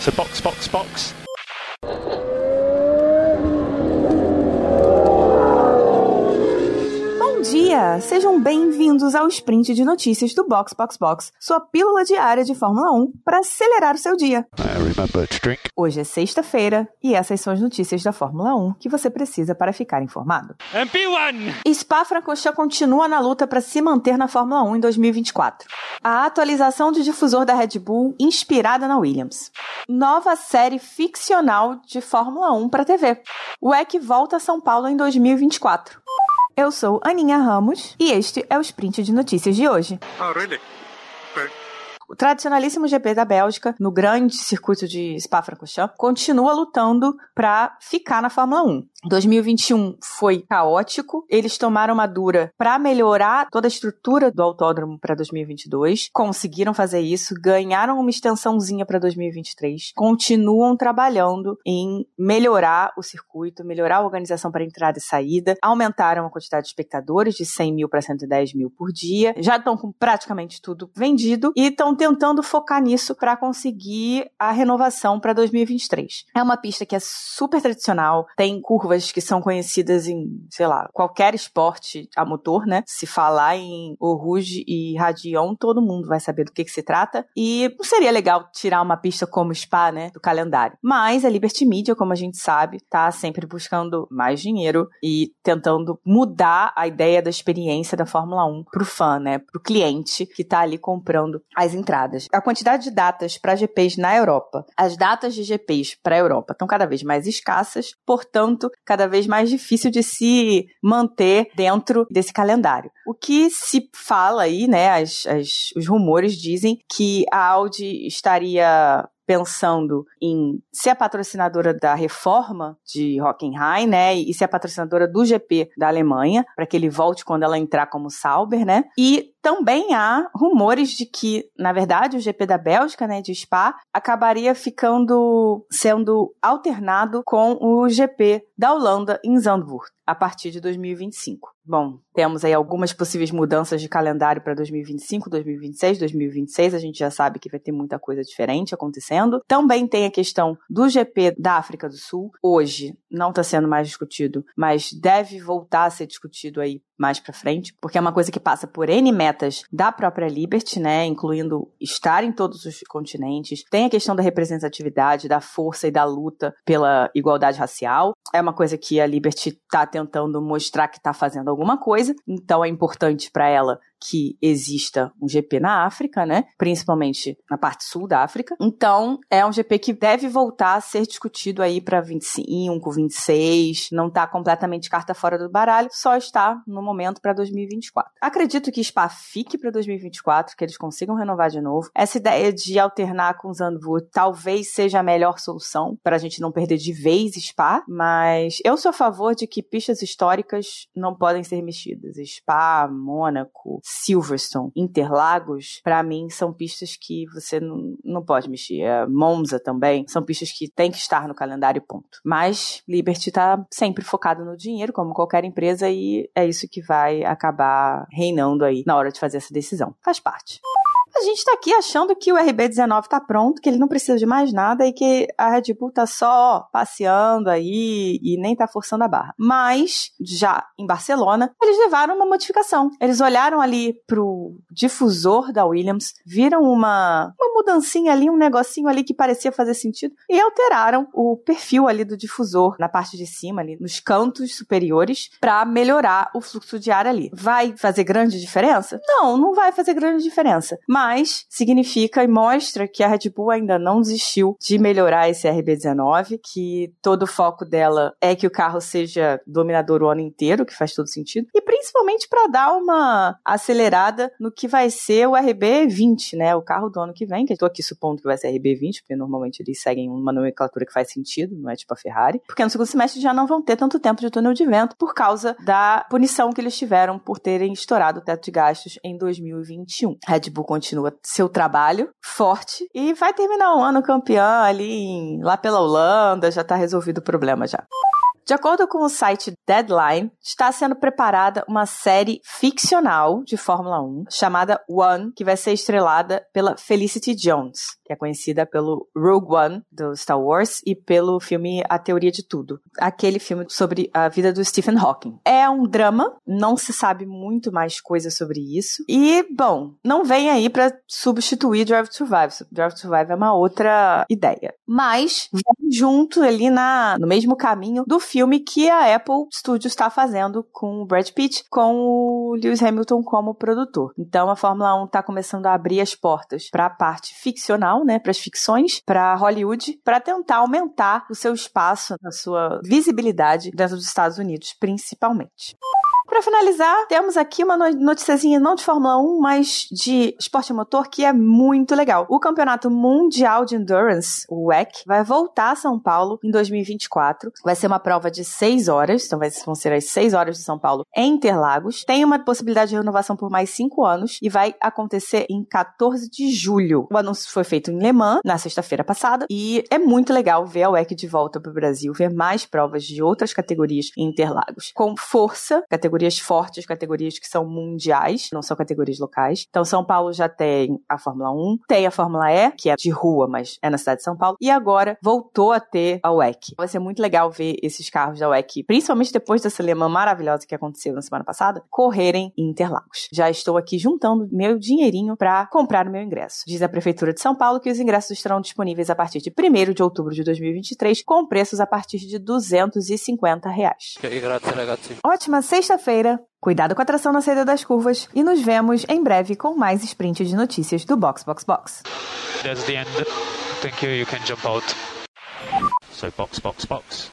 So box, box, box. Bom dia! Sejam bem-vindos ao sprint de notícias do Box Box Box, sua pílula diária de Fórmula 1 para acelerar o seu dia. Hoje é sexta-feira e essas são as notícias da Fórmula 1 que você precisa para ficar informado. MP1! Spa-Francorchamps continua na luta para se manter na Fórmula 1 em 2024. A atualização de difusor da Red Bull inspirada na Williams. Nova série ficcional de Fórmula 1 para TV. O WEC volta a São Paulo em 2024. Eu sou Aninha Ramos e este é o sprint de notícias de hoje. Oh, really? O tradicionalíssimo GP da Bélgica, no grande circuito de Spa-Francorchamps, continua lutando para ficar na Fórmula 1. 2021 foi caótico. Eles tomaram uma dura para melhorar toda a estrutura do autódromo para 2022. Conseguiram fazer isso, ganharam uma extensãozinha para 2023. Continuam trabalhando em melhorar o circuito, melhorar a organização para entrada e saída. Aumentaram a quantidade de espectadores de 100 mil para 110 mil por dia. Já estão com praticamente tudo vendido e estão tentando focar nisso para conseguir a renovação para 2023. É uma pista que é super tradicional, tem curvas que são conhecidas em, sei lá, qualquer esporte a motor, né? Se falar em Eau Rouge e Radion, todo mundo vai saber do que, que se trata. E não seria legal tirar uma pista como Spa, né, do calendário. Mas a Liberty Media, como a gente sabe, tá sempre buscando mais dinheiro e tentando mudar a ideia da experiência da Fórmula 1 pro fã, né, pro cliente que tá ali comprando as entradas. A quantidade de datas para GPs na Europa, as datas de GPs para a Europa estão cada vez mais escassas, portanto, cada vez mais difícil de se manter dentro desse calendário. O que se fala aí, né, as, as, os rumores dizem que a Audi estaria pensando em ser a patrocinadora da reforma de Hockenheim, né, e ser a patrocinadora do GP da Alemanha, para que ele volte quando ela entrar como Sauber, né? E também há rumores de que, na verdade, o GP da Bélgica, né, de Spa, acabaria ficando sendo alternado com o GP da Holanda em Zandvoort a partir de 2025. Bom, temos aí algumas possíveis mudanças de calendário para 2025, 2026, 2026. A gente já sabe que vai ter muita coisa diferente acontecendo. Também tem a questão do GP da África do Sul. Hoje não está sendo mais discutido, mas deve voltar a ser discutido aí mais para frente, porque é uma coisa que passa por N metas da própria Liberty, né, incluindo estar em todos os continentes. Tem a questão da representatividade, da força e da luta pela igualdade racial. É uma coisa que a Liberty está tentando mostrar que está fazendo alguma coisa, então é importante para ela que exista um GP na África, né? Principalmente na parte sul da África. Então, é um GP que deve voltar a ser discutido aí para 25, 26, não está completamente carta fora do baralho, só está no momento para 2024. Acredito que Spa fique para 2024, que eles consigam renovar de novo. Essa ideia de alternar com Zandvoort talvez seja a melhor solução para a gente não perder de vez Spa, mas eu sou a favor de que pistas históricas não podem ser mexidas. Spa, Mônaco, Silverstone, Interlagos, para mim são pistas que você não, não pode mexer. É, Monza também, são pistas que tem que estar no calendário, ponto. Mas Liberty tá sempre focado no dinheiro, como qualquer empresa, e é isso que vai acabar reinando aí na hora de fazer essa decisão. Faz parte. A gente tá aqui achando que o RB19 tá pronto, que ele não precisa de mais nada e que a Red Bull tá só passeando aí e nem tá forçando a barra. Mas, já em Barcelona, eles levaram uma modificação. Eles olharam ali pro difusor da Williams, viram uma, uma mudancinha ali, um negocinho ali que parecia fazer sentido e alteraram o perfil ali do difusor na parte de cima, ali nos cantos superiores, para melhorar o fluxo de ar ali. Vai fazer grande diferença? Não, não vai fazer grande diferença. Mas mas significa e mostra que a Red Bull ainda não desistiu de melhorar esse RB19, que todo o foco dela é que o carro seja dominador o ano inteiro, que faz todo sentido, e principalmente para dar uma acelerada no que vai ser o RB20, né, o carro do ano que vem, que eu tô aqui supondo que vai ser RB20, porque normalmente eles seguem uma nomenclatura que faz sentido, não é tipo a Ferrari, porque no segundo semestre já não vão ter tanto tempo de túnel de vento por causa da punição que eles tiveram por terem estourado o teto de gastos em 2021. Red Bull continua seu trabalho forte e vai terminar o ano campeão ali em, lá pela Holanda, já tá resolvido o problema já. De acordo com o site Deadline, está sendo preparada uma série ficcional de Fórmula 1 chamada One, que vai ser estrelada pela Felicity Jones. Que é conhecida pelo Rogue One do Star Wars e pelo filme A Teoria de Tudo, aquele filme sobre a vida do Stephen Hawking. É um drama, não se sabe muito mais coisas sobre isso. E, bom, não vem aí para substituir Drive to Survive. Drive to Survive é uma outra ideia. Mas vem junto ali na, no mesmo caminho do filme que a Apple Studios está fazendo com o Brad Pitt, com o Lewis Hamilton como produtor. Então a Fórmula 1 está começando a abrir as portas para a parte ficcional, né, para as ficções, para Hollywood, para tentar aumentar o seu espaço, a sua visibilidade dentro dos Estados Unidos, principalmente. Para finalizar, temos aqui uma noticiazinha não de Fórmula 1, mas de esporte motor que é muito legal. O Campeonato Mundial de Endurance, o WEC, vai voltar a São Paulo em 2024. Vai ser uma prova de 6 horas, então vão ser as 6 horas de São Paulo em Interlagos. Tem uma possibilidade de renovação por mais 5 anos e vai acontecer em 14 de julho. O anúncio foi feito em Le Mans na sexta-feira passada e é muito legal ver a WEC de volta para o Brasil, ver mais provas de outras categorias em Interlagos. Com força, categoria categorias fortes, categorias que são mundiais, não são categorias locais. Então, São Paulo já tem a Fórmula 1, tem a Fórmula E, que é de rua, mas é na cidade de São Paulo, e agora voltou a ter a WEC. Vai ser muito legal ver esses carros da WEC, principalmente depois dessa lema maravilhosa que aconteceu na semana passada, correrem em Interlagos. Já estou aqui juntando meu dinheirinho para comprar o meu ingresso. Diz a Prefeitura de São Paulo que os ingressos estarão disponíveis a partir de 1 de outubro de 2023, com preços a partir de 250 reais. Ótima sexta-feira, cuidado com a tração na saída das curvas e nos vemos em breve com mais sprint de notícias do Box Box Box. That's the end. Thank you. You can jump out. So box box box.